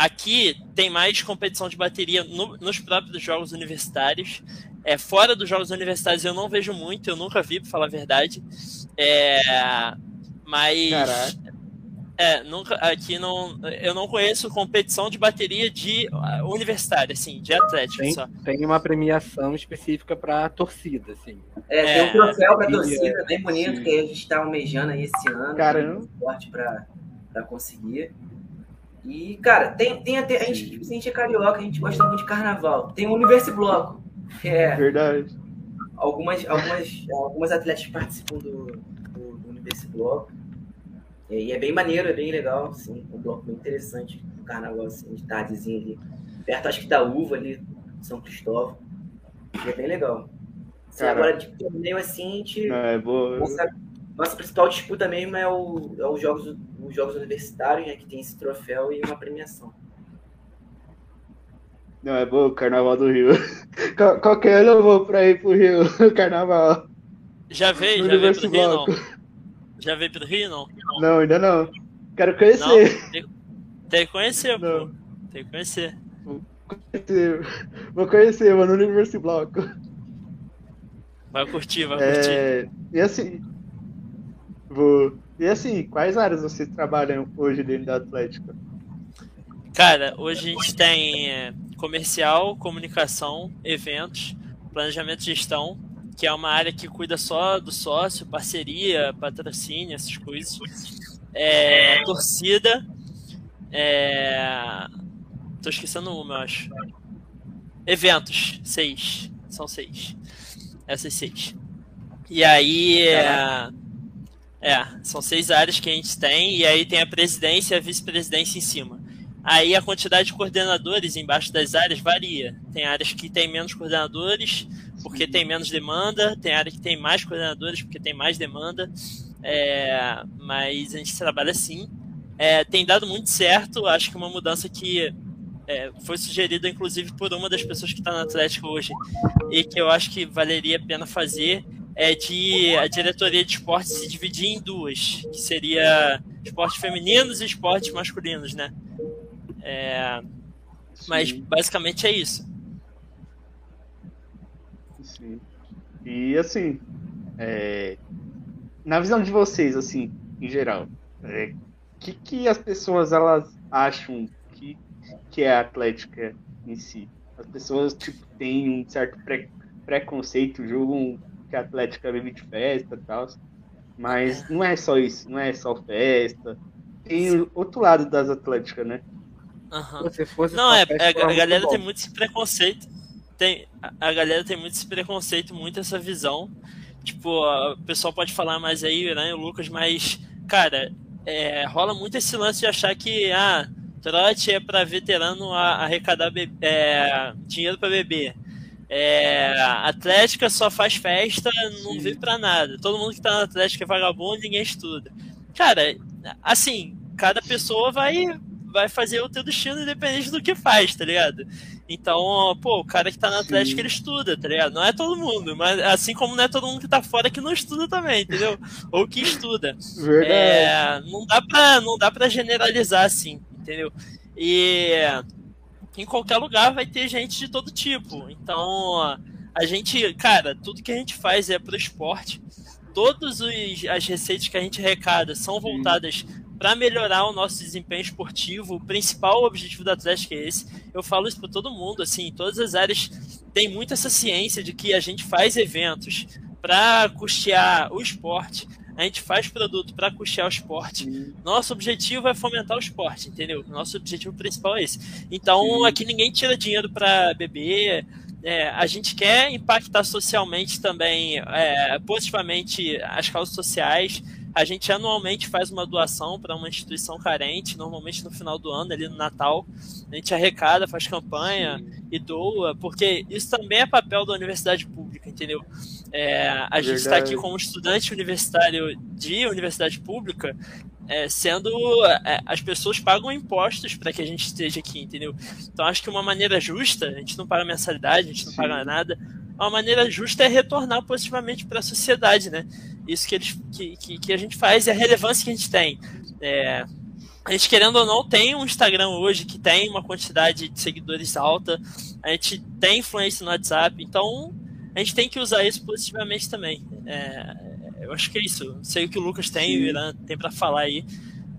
Aqui tem mais competição de bateria no, nos próprios jogos universitários. É, fora dos jogos universitários eu não vejo muito, eu nunca vi, para falar a verdade. É, mas. Caraca. É, nunca, aqui não, eu não conheço competição de bateria de uh, universitária, assim, de atlético tem, só. Tem uma premiação específica para torcida, assim. É, tem um troféu para torcida bem bonito sim. que a gente está almejando aí esse ano. Caramba. Forte para conseguir. E, cara, tem, tem até. A gente, tipo, a gente é carioca, a gente gosta muito de carnaval. Tem o Universo Bloco. Que é. Verdade. Algumas, algumas, algumas atletas participam do, do, do Universo Bloco. E é bem maneiro, é bem legal, assim, um bloco bem interessante, um carnaval assim, de tardezinha ali. Perto, acho que da uva ali, São Cristóvão. E é bem legal. Assim, agora de torneio assim, a gente. É boa. Nossa, nossa principal disputa mesmo é, o, é os, jogos, os Jogos Universitários, né, que tem esse troféu e uma premiação. Não, é bom o Carnaval do Rio. Qualquer ano eu vou pra ir pro Rio, Carnaval. Já veio, já veio pro Rio, não? Já veio pro Rio, não? Não, ainda não. Quero conhecer. Não, tem, tem que conhecer, não. pô. Tem que conhecer. Vou conhecer, vou conhecer mano, no Universo Bloco. Vai curtir, vai curtir. É... E assim, Vou. E assim, quais áreas vocês trabalham hoje dentro da Atlética? Cara, hoje a gente tem é, comercial, comunicação, eventos, planejamento e gestão, que é uma área que cuida só do sócio, parceria, patrocínio, essas coisas. É, torcida. É... Tô esquecendo uma, eu acho. Eventos, seis. São seis. Essas seis. E aí. É... É, são seis áreas que a gente tem, e aí tem a presidência e a vice-presidência em cima. Aí a quantidade de coordenadores embaixo das áreas varia. Tem áreas que tem menos coordenadores, porque tem menos demanda, tem área que tem mais coordenadores, porque tem mais demanda. É, mas a gente trabalha assim. É, tem dado muito certo, acho que uma mudança que é, foi sugerida, inclusive, por uma das pessoas que está no Atlético hoje, e que eu acho que valeria a pena fazer, é de a diretoria de esportes se dividir em duas, que seria esportes femininos e esportes masculinos, né? É, mas basicamente é isso. Sim. E assim, é, na visão de vocês, assim, em geral, o é, que, que as pessoas elas acham que, que é a atlética em si? As pessoas tipo, têm um certo pré, preconceito, julgam que a Atlética vive de festa e tal. Mas não é só isso, não é só festa. Tem outro lado das Atléticas, né? Uhum. Se fosse não, é, é a, galera tem muito esse preconceito. Tem, a, galera tem muito esse preconceito, muito essa visão. Tipo, o pessoal pode falar mais aí, né, o Lucas, mas, cara, é, rola muito esse lance de achar que, ah, trote é para veterano arrecadar é, dinheiro para beber. É, Atlética só faz festa, não vive pra nada. Todo mundo que tá na Atlética é vagabundo, ninguém estuda. Cara, assim, cada pessoa vai vai fazer o teu destino independente do que faz, tá ligado? Então, pô, o cara que tá na Atlética, Sim. ele estuda, tá ligado? Não é todo mundo, mas assim como não é todo mundo que tá fora que não estuda também, entendeu? Ou que estuda. Verdade. É, não, dá pra, não dá pra generalizar assim, entendeu? E em qualquer lugar vai ter gente de todo tipo. Então, a gente, cara, tudo que a gente faz é pro esporte. Todas as receitas que a gente arrecada são voltadas para melhorar o nosso desempenho esportivo. O principal objetivo da Atlético é esse. Eu falo isso para todo mundo, assim, em todas as áreas tem muito essa ciência de que a gente faz eventos para custear o esporte, a gente faz produto para custear o esporte. Nosso objetivo é fomentar o esporte, entendeu? Nosso objetivo principal é esse. Então, Sim. aqui ninguém tira dinheiro para beber. É, a gente quer impactar socialmente também, é, positivamente, as causas sociais. A gente anualmente faz uma doação para uma instituição carente, normalmente no final do ano, ali no Natal. A gente arrecada, faz campanha e doa, porque isso também é papel da universidade pública, entendeu? É, a gente está aqui como estudante universitário de universidade pública, é, sendo é, as pessoas pagam impostos para que a gente esteja aqui, entendeu? Então acho que uma maneira justa, a gente não paga mensalidade, a gente não Sim. paga nada, uma maneira justa é retornar positivamente para a sociedade, né? Isso que, eles, que, que, que, a gente faz e a relevância que a gente tem. É, a gente, querendo ou não, tem um Instagram hoje que tem uma quantidade de seguidores alta, a gente tem influência no WhatsApp, então a gente tem que usar isso positivamente também. É, eu acho que é isso. Sei o que o Lucas tem, Sim. o Irã tem para falar aí,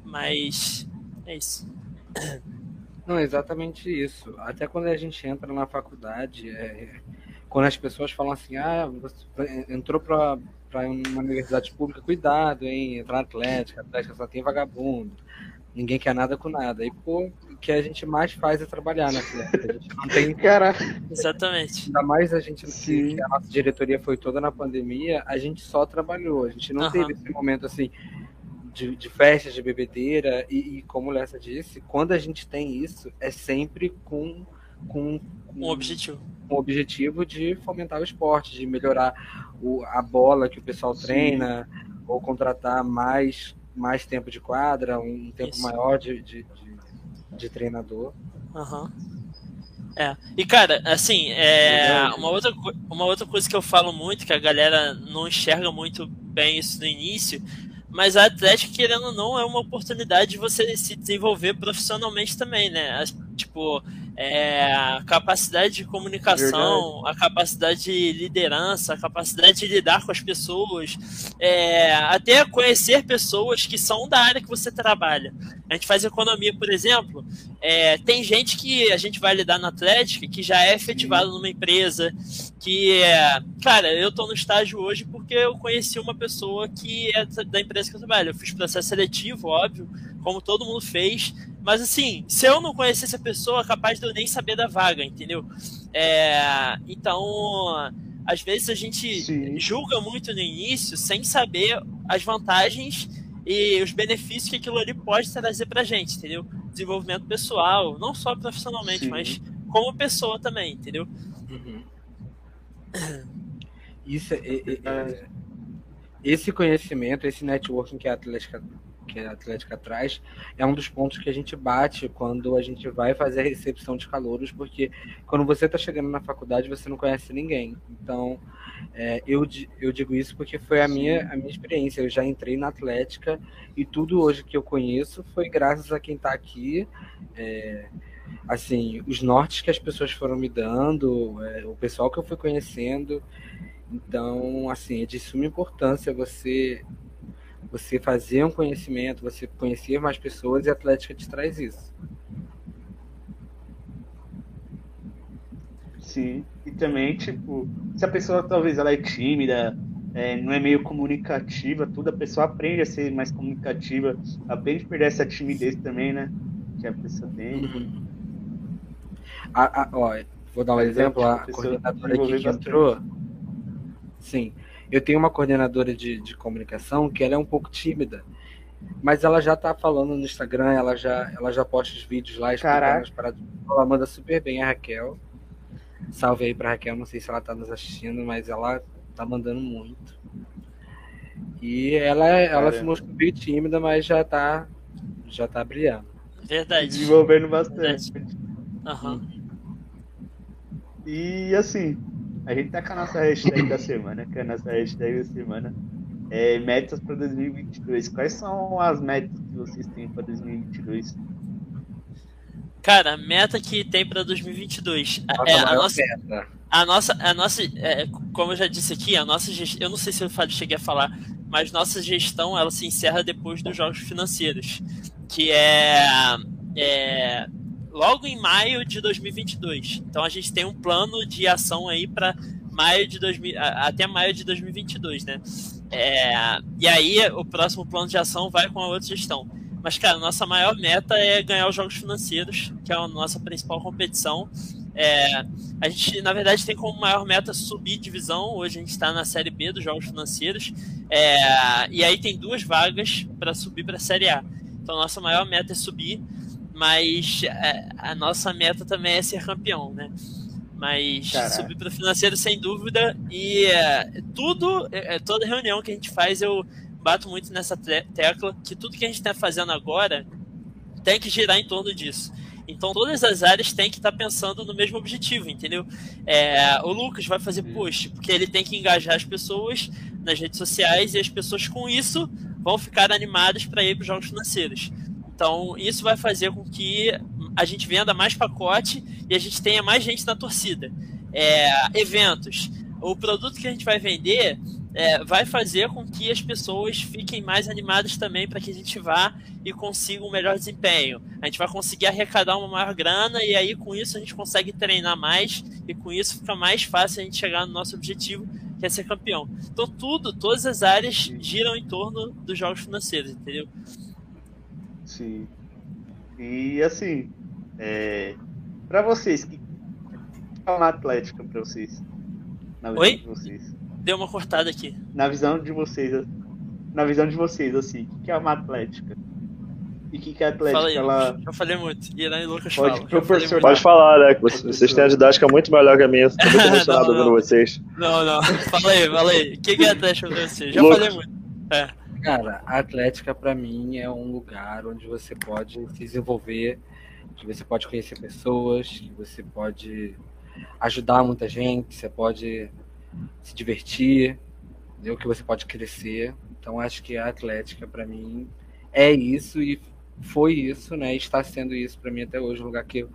mas é isso. Não, exatamente isso. Até quando a gente entra na faculdade, é, quando as pessoas falam assim, ah, você entrou para uma universidade pública, cuidado, hein? Entrar na Atlética, a Atlética só tem vagabundo. Ninguém quer nada com nada. E, pô, o que a gente mais faz é trabalhar na Atlética. A gente não tem. Cara, exatamente. Ainda mais a gente, que a nossa diretoria foi toda na pandemia, a gente só trabalhou. A gente não uhum. teve esse momento assim. De, de festas, de bebedeira, e, e como o Lessa disse, quando a gente tem isso, é sempre com, com, com um objetivo com o objetivo de fomentar o esporte, de melhorar o, a bola que o pessoal treina, Sim. ou contratar mais, mais tempo de quadra, um tempo Isso. maior de, de, de, de treinador. Uhum. É. E, cara, assim, é, uma, outra, uma outra coisa que eu falo muito, que a galera não enxerga muito bem isso no início, mas a Atlética, querendo ou não, é uma oportunidade de você se desenvolver profissionalmente também, né? Tipo, é, a capacidade de comunicação, Verdade. a capacidade de liderança, a capacidade de lidar com as pessoas, é, até conhecer pessoas que são da área que você trabalha. A gente faz economia, por exemplo, é, tem gente que a gente vai lidar na Atlética que já é efetivado numa empresa, que é, cara, eu tô no estágio hoje porque eu conheci uma pessoa que é da empresa que eu trabalho. Eu fiz processo seletivo, óbvio, como todo mundo fez, mas assim, se eu não conhecesse a pessoa, capaz de eu nem saber da vaga, entendeu? É, então, às vezes a gente Sim. julga muito no início sem saber as vantagens e os benefícios que aquilo ali pode trazer pra gente, entendeu? Desenvolvimento pessoal, não só profissionalmente, Sim. mas como pessoa também, entendeu? Uhum. Isso é, é, é, esse conhecimento, esse networking que a Atlética que a Atlética traz, é um dos pontos que a gente bate quando a gente vai fazer a recepção de calouros, porque quando você está chegando na faculdade, você não conhece ninguém. Então, é, eu, eu digo isso porque foi a minha, a minha experiência. Eu já entrei na Atlética e tudo hoje que eu conheço foi graças a quem está aqui. É, assim, os nortes que as pessoas foram me dando, é, o pessoal que eu fui conhecendo. Então, assim, é de suma importância você você fazer um conhecimento, você conhecer mais pessoas e a Atlética te traz isso. Sim. E também, tipo, se a pessoa talvez ela é tímida, é, não é meio comunicativa, tudo, a pessoa aprende a ser mais comunicativa, aprende a perder essa timidez também, né? Que a pessoa tem. Uhum. A, a, ó, vou dar um exemplo, a, a coordenadora aqui que entrou. Sim, eu tenho uma coordenadora de, de comunicação que ela é um pouco tímida, mas ela já tá falando no Instagram, ela já, ela já posta os vídeos lá explicando as paradas. Ela manda super bem a Raquel. Salve aí pra Raquel, não sei se ela tá nos assistindo, mas ela tá mandando muito. E ela, ela se mostrou meio tímida, mas já tá, já tá brilhando. Verdade. Desenvolvendo bastante. Uhum. E assim, a gente tá com a nossa hashtag da semana, que é a nossa hashtag da semana. É, metas para 2022. Quais são as metas que vocês têm para 2022? Cara, a meta que tem para 2022 é a nossa, a nossa, a nossa, é, como eu já disse aqui, a nossa gestão, eu não sei se eu cheguei a falar, mas nossa gestão ela se encerra depois dos jogos financeiros, que é, é logo em maio de 2022. Então a gente tem um plano de ação aí para maio de 2000, até maio de 2022, né? É, e aí o próximo plano de ação vai com a outra gestão. Mas, cara, nossa maior meta é ganhar os jogos financeiros, que é a nossa principal competição. É, a gente, na verdade, tem como maior meta subir divisão. Hoje a gente está na Série B dos jogos financeiros. É, e aí tem duas vagas para subir para a Série A. Então, nossa maior meta é subir, mas é, a nossa meta também é ser campeão, né? Mas Caraca. subir para o financeiro sem dúvida. E é, tudo, é, toda reunião que a gente faz, eu bato muito nessa tecla que tudo que a gente está fazendo agora tem que girar em torno disso. Então todas as áreas têm que estar tá pensando no mesmo objetivo, entendeu? É, o Lucas vai fazer post porque ele tem que engajar as pessoas nas redes sociais e as pessoas com isso vão ficar animadas para ir para os jogos financeiros. Então isso vai fazer com que a gente venda mais pacote e a gente tenha mais gente na torcida. É, eventos. O produto que a gente vai vender é, vai fazer com que as pessoas fiquem mais animadas também para que a gente vá e consiga um melhor desempenho. A gente vai conseguir arrecadar uma maior grana e aí com isso a gente consegue treinar mais e com isso fica mais fácil a gente chegar no nosso objetivo, que é ser campeão. Então tudo, todas as áreas giram em torno dos jogos financeiros, entendeu? Sim. E assim, é, para vocês, que é uma atlética para vocês? Na Oi? De vocês. Deu uma cortada aqui. Na visão de vocês, na visão de vocês, assim, o que é uma atlética? E o que, que é atlética? Fala aí, ela... eu falei muito. Irã e Lucas pode, falam. Pode falar, né? Vocês têm a didática muito melhor que a minha. Tô muito emocionado ouvindo vocês. Não, não. Fala aí, fala aí. O que, que é atlética pra vocês? Já Lucas. falei muito. É. Cara, a Atlética para mim é um lugar onde você pode se desenvolver que você pode conhecer pessoas, que você pode ajudar muita gente, você pode se divertir, entendeu? que você pode crescer. Então acho que a Atlética para mim é isso e foi isso, né? Está sendo isso para mim até hoje, um lugar que eu,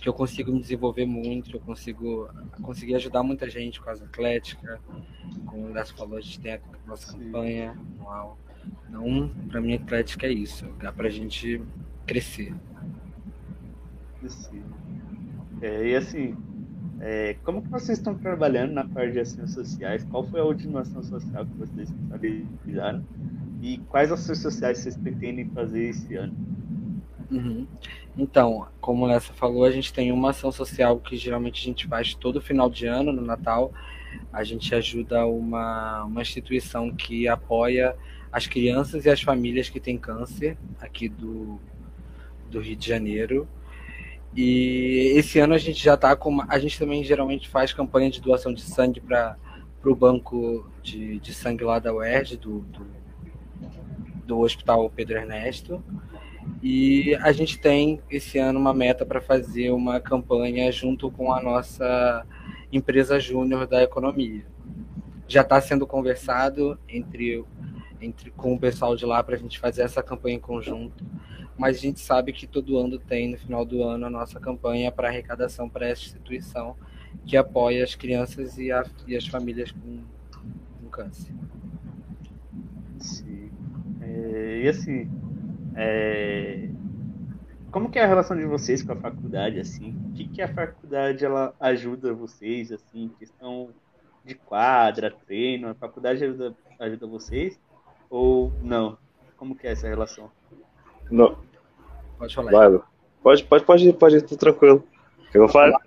que eu consigo me desenvolver muito, que eu consigo conseguir ajudar muita gente com as Atlética, como o Lécio falou, a gente tem a nossa Sim. campanha anual. Então, para mim, a Atlética é isso, lugar para a gente crescer. É, e assim, é, como que vocês estão trabalhando na parte de ações sociais? Qual foi a última ação social que vocês realizaram? E quais ações sociais vocês pretendem fazer esse ano? Uhum. Então, como essa falou, a gente tem uma ação social que geralmente a gente faz todo final de ano, no Natal. A gente ajuda uma, uma instituição que apoia as crianças e as famílias que têm câncer aqui do, do Rio de Janeiro. E esse ano a gente já está com. A gente também geralmente faz campanha de doação de sangue para o banco de, de sangue lá da UERJ, do, do, do Hospital Pedro Ernesto. E a gente tem esse ano uma meta para fazer uma campanha junto com a nossa empresa júnior da economia. Já está sendo conversado entre, entre com o pessoal de lá para a gente fazer essa campanha em conjunto mas a gente sabe que todo ano tem, no final do ano, a nossa campanha para arrecadação para essa instituição que apoia as crianças e, a, e as famílias com, com câncer. Sim. É, e assim, é, como que é a relação de vocês com a faculdade, assim? O que, que a faculdade ela ajuda vocês, assim, questão de quadra, treino, a faculdade ajuda, ajuda vocês? Ou não? Como que é essa relação? Não. Pode falar. Vai, pode, pode, pode ir, pode ir, tô tranquilo. Eu vou falar.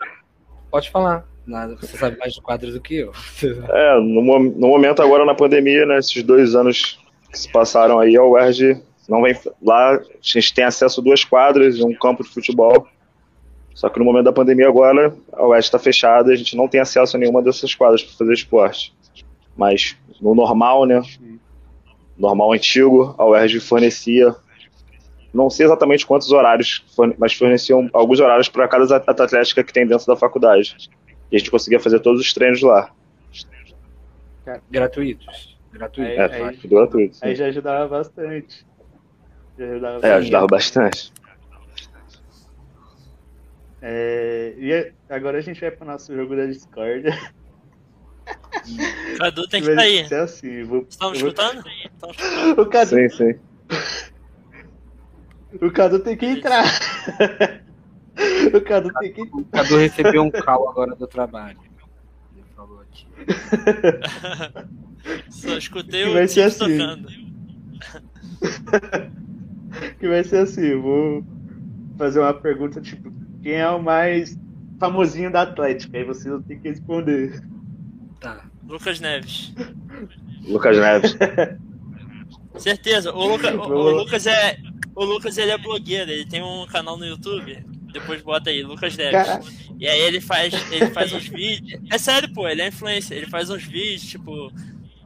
Pode falar. Nada, você sabe mais de quadros do que eu. É, no, no momento agora na pandemia, né, esses dois anos que se passaram aí, a UERJ não vem lá, a gente tem acesso a duas quadras e um campo de futebol. Só que no momento da pandemia agora, a UERJ está fechada, a gente não tem acesso a nenhuma dessas quadras para fazer esporte. Mas no normal, né, normal antigo, a UERJ fornecia, não sei exatamente quantos horários, mas forneciam alguns horários para cada atleta atlética que tem dentro da faculdade. E a gente conseguia fazer todos os treinos lá. Gratuitos. Gratuitos. É, Aí- tudo gratuito. sim. Aí já ajudava bastante. Já ajudava É, bastante. ajudava bastante. É, e agora a gente vai pro nosso jogo da Discord. Cadu tem que sair. ser assim, vou, Estão me vou- escutando? O Cadu, Sim, sim. o Cadu tem que entrar. o Cadu tem que O Cadu recebeu um call agora do trabalho. Ele falou aqui. Só escutei o vai ser assim. tocando. Que vai ser assim, vou fazer uma pergunta tipo, quem é o mais famosinho da Atlética? Aí vocês vão ter que responder. Tá. Lucas Neves. Lucas Neves. Certeza. O, Luca- o- o. Lucas é. O Lucas ele é blogueiro, ele tem um canal no YouTube. Depois bota aí, Lucas Neves. Caraca. E aí ele faz, ele faz uns vídeos. É sério, pô, ele é influencer. Ele faz uns vídeos, tipo,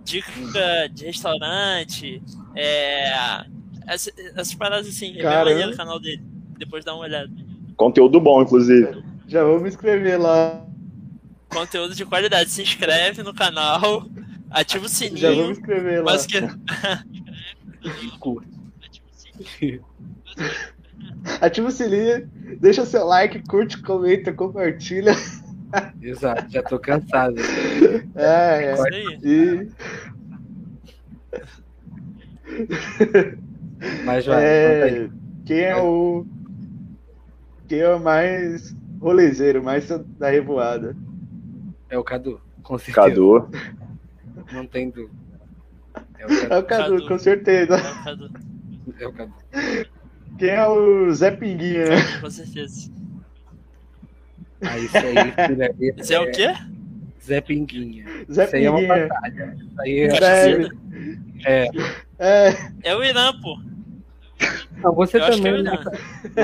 dica de restaurante. É. Essas, essas paradas assim. É bem Caramba. maneiro o canal dele. Depois dá uma olhada. Conteúdo bom, inclusive. Já vou me inscrever lá. Conteúdo de qualidade. Se inscreve no canal, ativa o Já vou me sininho. inscrever lá. Mas que. Ativa o sininho, deixa seu like, curte, comenta, compartilha. Exato, já tô cansado. É, é. aí. E Mas vai, é, quem é o. Quem é o mais rolezeiro, mais da revoada? É o Cadu, com certeza. Cadu. Não tem dúvida. É o Cadu. É o Cadu, Cadu. com certeza. É o Cadu, É o Cadu. Quem é o Zé Pinguinha, né? com certeza. Ah, isso aí, Esse é o quê? Zé Pinguinha. Zé Isso aí é uma Pinguinha. batalha. Isso aí é. Deve. é. É, É o Irã, pô. Não, você Eu acho que é também. o? Irã.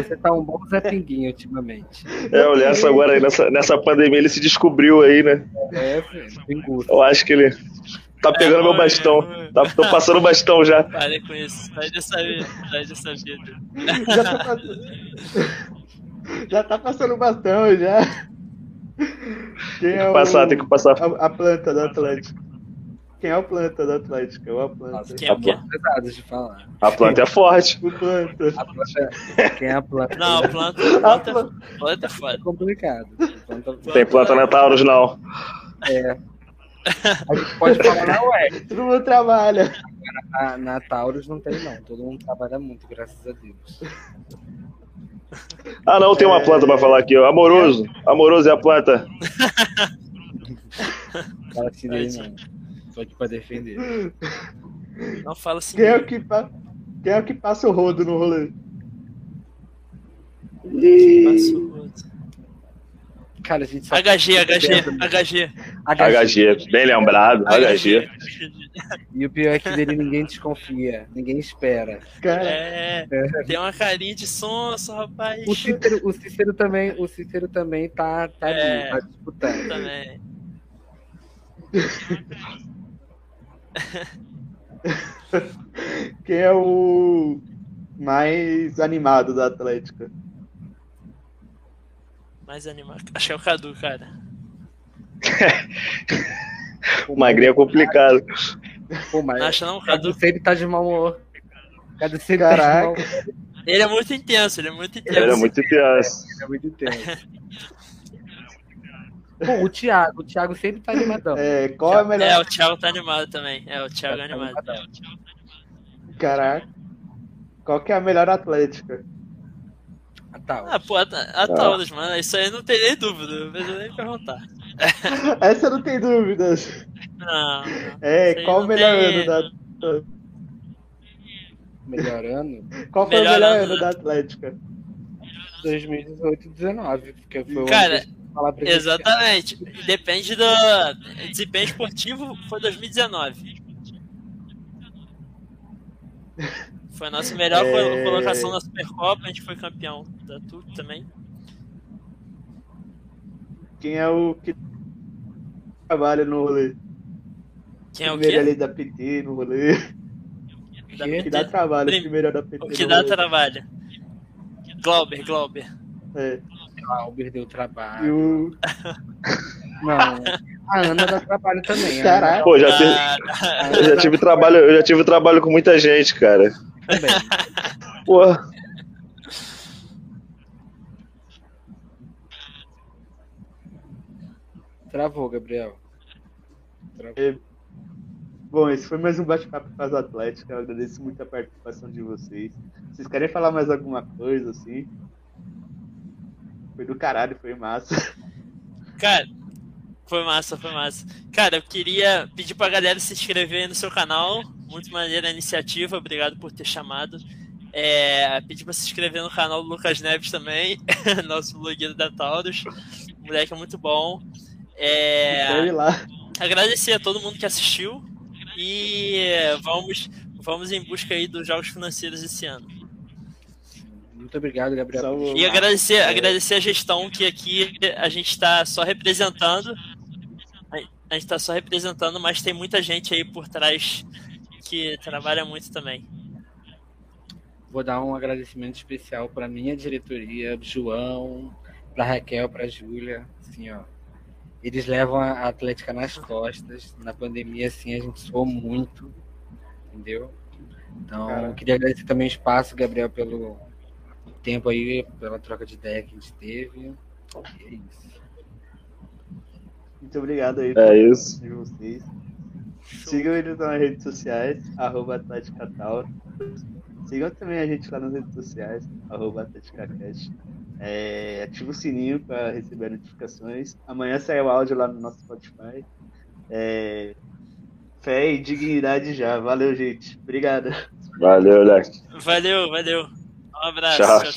Você tá um bom Zé Pinguinha ultimamente. É, o Lessa agora aí, nessa, nessa pandemia, ele se descobriu aí, né? É, velho, tem gosto. Eu acho que ele tá pegando É, meu bastão. oi. Tá, tô passando o bastão já. Pare com isso. Sai dessa vida. Sai dessa vida. já tá passando. Já tá passando bastão já. Quem Tem é que o, passar, tem que passar. a, a planta do Atlético? Quem é o planta do Atlético? É o a planta. Quem é o quê? Pesados de falar. A planta é forte. O planta. A planta, quem é a planta? Não, a planta, a A planta, planta. a planta é foda. É complicado. A planta- Tem planta na Taurus, não. É. A gente pode falar na UER. Todo mundo trabalha. Na, na Taurus não tem, não. Todo mundo trabalha muito, graças a Deus. Ah, não, tem uma planta pra falar aqui. ó. Amoroso. Amoroso é a planta. Fala assim dele, não. Tô aqui pra defender. Não fala assim. Quem é o que, pa... Quem é o que passa o rodo no rolê? Passa o outro. Cara, a gente só. HG, HG, HG. HG, bem lembrado. HG. E o pior é que dele ninguém desconfia, ninguém espera. Cara, É, tem uma carinha de sonso, rapaz. O Cícero, o Cícero também, o Cícero também tá, tá É. ali, tá disputando. Também. quem é o mais animado da Atlética? Mais animado. Acho que é o Cadu, cara. O magrinho é complicado. Pô, mas Não acha não, o Cadu Cadu? sempre tá de mau humor. Cadu sempre Caraca. tá de mau humor. Ele é muito intenso, ele é muito intenso. Ele é muito intenso. Ele é muito intenso. Pô, o Thiago, o Thiago sempre tá animadão. É, qual é a É, melhor. o Thiago tá animado também. É, o Thiago é animado. Caraca. Qual que é a melhor Atlética? A Taurus. Ah, pô, a, a Taurus, mano, isso aí não tem nem dúvida, não precisa nem perguntar. Essa não tem dúvidas. Não. É, Isso aí qual o não melhor tem- ano da. Melhor ano? Qual foi Melhor o melhor ano ano da- da Atlética? 2018 e 19, porque foi o Cara, ano Exatamente. Depende do desempenho esportivo, foi 2019. Foi a nossa melhor É. colo- colocação na Supercopa, a gente foi campeão da tudo também. Quem é o que trabalha no rolê? Quem é o primeiro quê? ali da PT no rolê. Da Que PT? dá trabalho, Prim- primeiro é da PT. O que dá rolê. trabalho? Glauber, Glauber. É. Glauber deu E trabalho. o. Não, a Ana dá trabalho também. a Caraca. Ana Pô, já, tive, eu já tive trabalho, eu já tive trabalho com muita gente, cara. também. Porra. Travou, Gabriel. Travou. Bom, esse foi mais um bate-papo com as Atléticas. Eu agradeço muito a participação de vocês. Vocês querem falar mais alguma coisa assim? Foi do caralho, foi massa. Cara, foi massa, foi massa. Cara, eu queria pedir pra galera se inscrever aí no seu canal. Muito maneira a iniciativa, obrigado por ter chamado. É, pedir pra se inscrever no canal do Lucas Neves também, nosso blogueiro da Taurus. O moleque é muito bom. É, lá. agradecer a todo mundo que assistiu e vamos, vamos em busca aí dos jogos financeiros esse ano. Muito obrigado, Gabriel. Vou- E agradecer, É. agradecer a gestão que aqui a gente está só representando. A gente está só representando, mas tem muita gente aí por trás que trabalha muito também. Vou dar um agradecimento especial para minha diretoria, João, para Raquel, para Júlia, assim, ó. Eles levam a Atlética nas costas. Na pandemia, assim, a gente suou muito, entendeu? Então, queria agradecer também o espaço, Gabriel, pelo tempo aí, pela troca de ideia que a gente teve. E é isso. Muito obrigado aí É isso. de vocês. Sigam eles nas redes sociais, arroba Atlética Tauro. Sigam também a gente lá nas redes sociais, arroba. É, ativa o sininho para receber notificações. Amanhã sai o áudio lá no nosso Spotify. É, fé e dignidade já. Valeu, gente. Obrigado. Valeu, Leque. Valeu, valeu. Love that. Sure, sure.